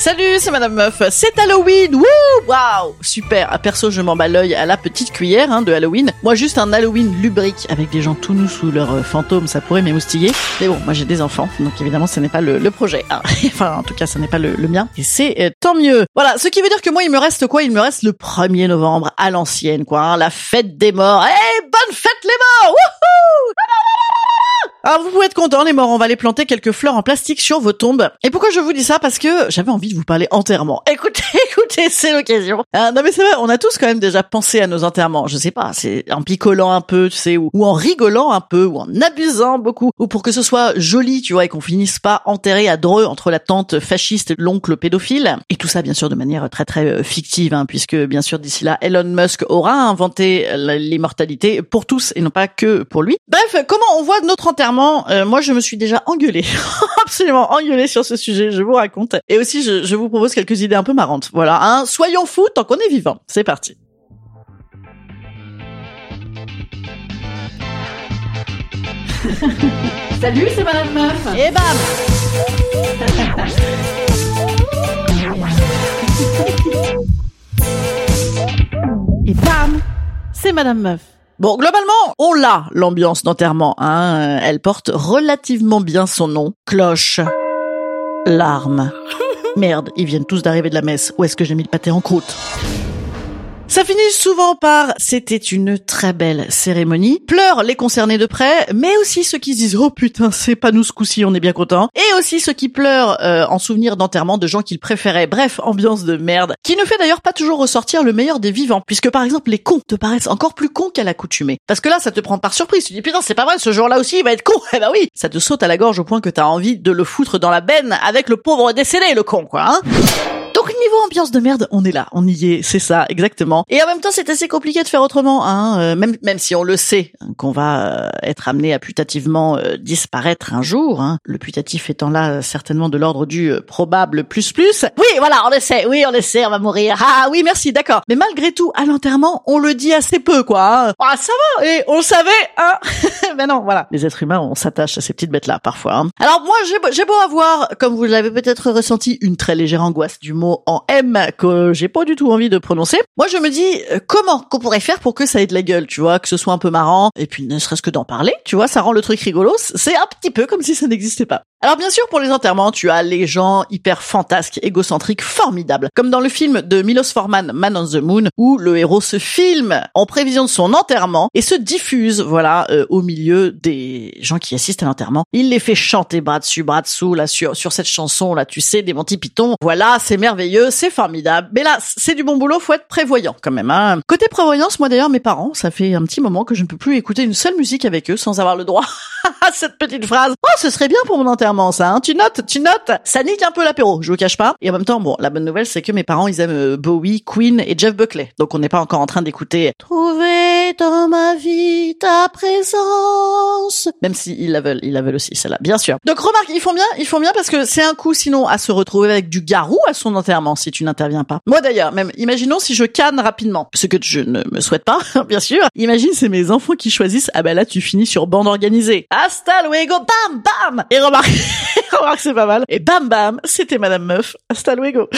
Salut, c'est Madame Meuf. C'est Halloween. Wouh, waouh, super. À perso, je m'en bats l'œil à la petite cuillère hein, de Halloween. Moi, juste un Halloween lubrique avec des gens tout nus sous leurs euh, fantômes, ça pourrait m'émoustiller. Mais bon, moi j'ai des enfants, donc évidemment, ce n'est pas le, projet. hein. enfin, en tout cas, ce n'est pas le, le mien. Et c'est euh, tant mieux. Voilà, ce qui veut dire que moi, il me reste quoi? Il me reste le 1er novembre à l'ancienne, quoi. hein, la fête des morts. Eh, bonne fête les morts Wouhou alors vous pouvez être content les morts, on va les planter quelques fleurs en plastique sur vos tombes. Et pourquoi je vous dis ça? Parce que j'avais envie de vous parler enterrement. Écoutez, c'est l'occasion. Euh, non mais c'est vrai, on a tous quand même déjà pensé à nos enterrements. Je sais pas, c'est en picolant un peu, tu sais, ou, ou en rigolant un peu, ou en abusant beaucoup, ou pour que ce soit joli, tu vois, et qu'on finisse pas enterré à Dreux entre la tante fasciste, l'oncle pédophile. Et tout ça bien sûr de manière très très euh, fictive, hein, puisque bien sûr d'ici là, Elon Musk aura inventé l'immortalité pour tous et non pas que pour lui. Bref, comment on voit notre enterrement? Euh, moi, je me suis déjà engueulée, absolument engueulée sur ce sujet. Je vous raconte. Et aussi, je, je vous propose quelques idées un peu marrantes. Voilà, hein. Soyons fous tant qu'on est vivant. C'est parti. Salut, c'est Madame Meuf. Et bam Et bam C'est Madame Meuf. Bon, globalement, on l'a, l'ambiance d'enterrement. Hein. Elle porte relativement bien son nom. Cloche. Larmes. Merde, ils viennent tous d'arriver de la messe. Où est-ce que j'ai mis le pâté en croûte? Ça finit souvent par c'était une très belle cérémonie. Pleurent les concernés de près, mais aussi ceux qui se disent oh putain c'est pas nous ce coup-ci, on est bien content. Et aussi ceux qui pleurent euh, en souvenir d'enterrement de gens qu'ils préféraient. Bref, ambiance de merde, qui ne fait d'ailleurs pas toujours ressortir le meilleur des vivants, puisque par exemple les cons te paraissent encore plus cons qu'à l'accoutumée. Parce que là ça te prend par surprise. Tu dis putain c'est pas vrai, ce jour-là aussi il va être con. Eh bah oui, ça te saute à la gorge au point que t'as envie de le foutre dans la benne avec le pauvre décédé le con quoi. Hein niveau ambiance de merde, on est là, on y est, c'est ça, exactement. Et en même temps, c'est assez compliqué de faire autrement, hein, euh, même même si on le sait hein, qu'on va euh, être amené à putativement euh, disparaître un jour. Hein, le putatif étant là certainement de l'ordre du probable plus plus. Oui, voilà, on le sait, oui, on le sait, on va mourir. Ah oui, merci, d'accord. Mais malgré tout, à l'enterrement, on le dit assez peu, quoi. hein. Ah ça va, et on le savait, hein. Mais non, voilà. Les êtres humains, on s'attache à ces petites bêtes-là parfois. hein. Alors moi, j'ai beau avoir, comme vous l'avez peut-être ressenti, une très légère angoisse du mot en M que j'ai pas du tout envie de prononcer. Moi, je me dis euh, comment qu'on pourrait faire pour que ça ait de la gueule, tu vois, que ce soit un peu marrant, et puis ne serait-ce que d'en parler, tu vois, ça rend le truc rigolo. C'est un petit peu comme si ça n'existait pas. Alors bien sûr, pour les enterrements, tu as les gens hyper fantasques, égocentriques, formidables, comme dans le film de Milos Forman, Man on the Moon, où le héros se filme en prévision de son enterrement et se diffuse, voilà, euh, au milieu des gens qui assistent à l'enterrement. Il les fait chanter bras dessus, bras dessous, là, sur, sur cette chanson, là, tu sais, des Monty Python. Voilà, c'est merveilleux, c'est formidable. Mais là, c'est du bon boulot, faut être prévoyant quand même, hein. Côté prévoyance, moi d'ailleurs, mes parents, ça fait un petit moment que je ne peux plus écouter une seule musique avec eux sans avoir le droit à cette petite phrase. Oh, ce serait bien pour mon enterrement, ça, hein. Tu notes, tu notes. Ça nique un peu l'apéro, je vous cache pas. Et en même temps, bon, la bonne nouvelle, c'est que mes parents, ils aiment euh, Bowie, Queen et Jeff Buckley. Donc on n'est pas encore en train d'écouter Trouver dans ma vie ta présence. Même si ils la veulent, ils la veulent aussi, celle-là, bien sûr. Donc remarque, ils font bien, ils font bien parce que c'est un coup sinon à se retrouver avec du garou à son enterrement si tu n'interviens pas. Moi d'ailleurs, même, imaginons si je canne rapidement, ce que je ne me souhaite pas, bien sûr. Imagine c'est mes enfants qui choisissent, ah bah là tu finis sur bande organisée. Hasta luego, bam, bam. Et remarque, remarque c'est pas mal. Et bam, bam, c'était Madame Meuf. Hasta luego.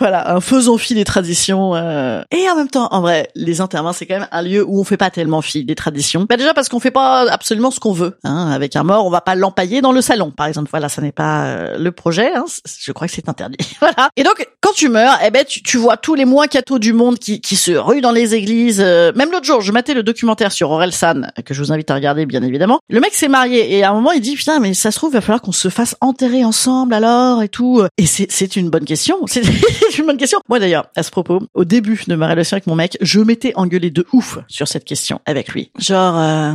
Voilà, un faisons fi des traditions. euh. Et en même temps, en vrai, les enterrements, c'est quand même un lieu où on fait pas tellement fi des traditions. Bah déjà parce qu'on fait pas absolument ce qu'on veut. Hein. Avec un mort, on va pas l'empailler dans le salon, par exemple. Voilà, ça n'est pas euh, le projet. Hein. Je crois que c'est interdit. voilà. Et donc, quand tu meurs, eh ben, tu, tu vois tous les moins cathos du monde qui, qui se ruent dans les églises. Euh, Même l'autre jour, je matais le documentaire sur Orelsan, que je vous invite à regarder, bien évidemment. Le mec s'est marié et à un moment, il dit, putain, mais ça se trouve, il va falloir qu'on se fasse enterrer ensemble alors et tout. Et c'est une bonne question. C'est une bonne question. Moi d'ailleurs, à ce propos, au début de ma relation avec mon mec, je m'étais engueulé de ouf sur cette question avec lui. Genre, euh,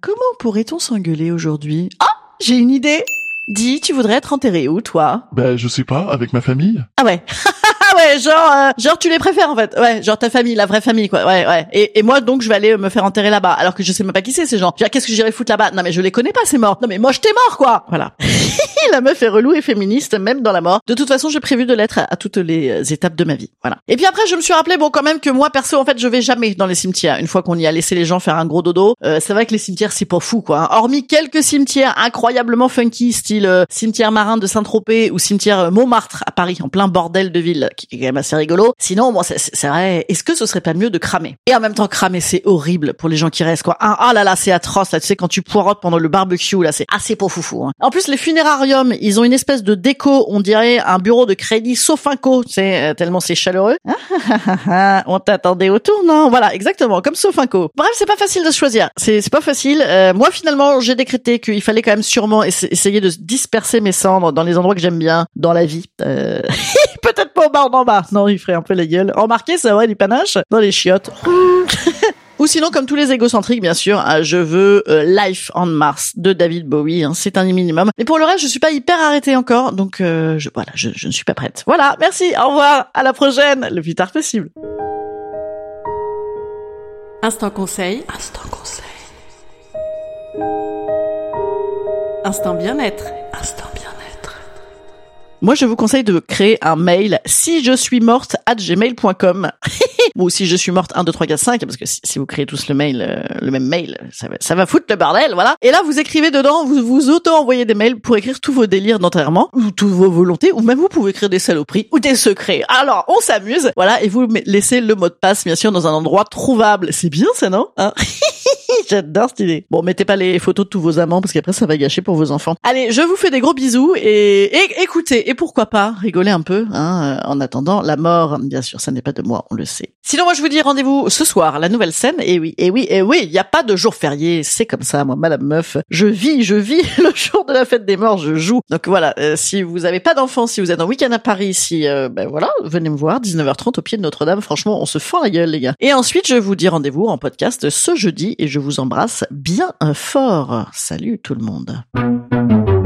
comment pourrait-on s'engueuler aujourd'hui? Ah, j'ai une idée. Dis, tu voudrais être enterré où, toi? Ben, je sais pas, avec ma famille. Ah ouais. Ah ouais, genre, euh, genre tu les préfères en fait. Ouais, genre ta famille, la vraie famille quoi. Ouais, ouais. Et, et moi donc je vais aller me faire enterrer là-bas, alors que je sais même pas qui c'est ces gens. Qu'est-ce que j'irai foutre là-bas? Non mais je les connais pas ces morts. Non mais moi je t'ai mort quoi. Voilà. la meuf est relou et féministe même dans la mort. De toute façon, j'ai prévu de l'être à, à toutes les euh, étapes de ma vie. Voilà. Et puis après, je me suis rappelé bon quand même que moi perso en fait, je vais jamais dans les cimetières. Une fois qu'on y a laissé les gens faire un gros dodo, euh, c'est vrai que les cimetières c'est pas fou quoi. hein. Hormis quelques cimetières incroyablement funky, style euh, cimetière marin de Saint-Tropez ou cimetière euh, Montmartre à Paris, en plein bordel de ville, qui est quand même assez rigolo. Sinon, bon, c'est- c'est c'est vrai. Est-ce que ce serait pas mieux de cramer? Et en même temps, cramer, c'est horrible pour les gens qui restent, quoi. Ah, là là, c'est atroce. Là, tu sais, quand tu poirotes pendant le barbecue, là, c'est assez pour foufou. Hein. En plus, les funérariums, ils ont une espèce de déco, on dirait un bureau de crédit Sofinco, tu sais, euh, tellement c'est chaleureux. On t'attendait au tournant. Voilà, exactement, comme Sofinco. Bref, c'est pas facile de choisir. C'est c'est pas facile. Euh, moi, finalement, j'ai décrété qu'il fallait quand même sûrement essa- essayer de disperser mes cendres dans les endroits que j'aime bien dans la vie. Euh... Peut-être pas au bar d'en bas. Non, il ferait un peu la gueule. Remarquez, ça aurait du panache dans les chiottes. Ou sinon, comme tous les égocentriques, bien sûr, je veux euh, Life on Mars de David Bowie. hein, c'est un minimum. Mais pour le reste, je suis pas hyper arrêtée encore, donc euh, je, voilà, je, je ne suis pas prête. Voilà, merci, au revoir, à la prochaine, le plus tard possible. Instant conseil. Instant conseil. Instant bien-être. Moi, je vous conseille de créer un mail si je suis morte at gmail.com. ou si je suis morte 1, 2, 3, 4, 5, parce que si, vous créez tous le mail, euh, le même mail, ça va, ça foutre le bordel, voilà. Et là, vous écrivez dedans, vous vous auto-envoyez des mails pour écrire tous vos délires d'enterrement, ou toutes vos volontés, ou même vous pouvez écrire des saloperies, ou des secrets. Alors, on s'amuse, voilà, et vous laissez le mot de passe, bien sûr, dans un endroit trouvable. C'est bien ça, non hein? J'adore cette idée. Bon, mettez pas les photos de tous vos amants parce qu'après ça va gâcher pour vos enfants. Allez, je vous fais des gros bisous et, et écoutez, et pourquoi pas rigoler un peu hein, euh, en attendant la mort. Bien sûr, ça n'est pas de moi, on le sait. Sinon, moi je vous dis rendez-vous ce soir, la nouvelle scène. Et oui, et oui, et oui, il n'y a pas de jour férié, c'est comme ça, moi, Madame Meuf. Je vis, je vis le jour de la fête des morts, je joue. Donc voilà, euh, si vous avez pas d'enfants, si vous êtes en week-end à Paris, si euh, ben voilà, venez me voir, 19h30 au pied de Notre-Dame. Franchement, on se fend la gueule, les gars. Et ensuite, je vous dis rendez-vous en podcast ce jeudi et je vous embrasse bien fort. Salut tout le monde.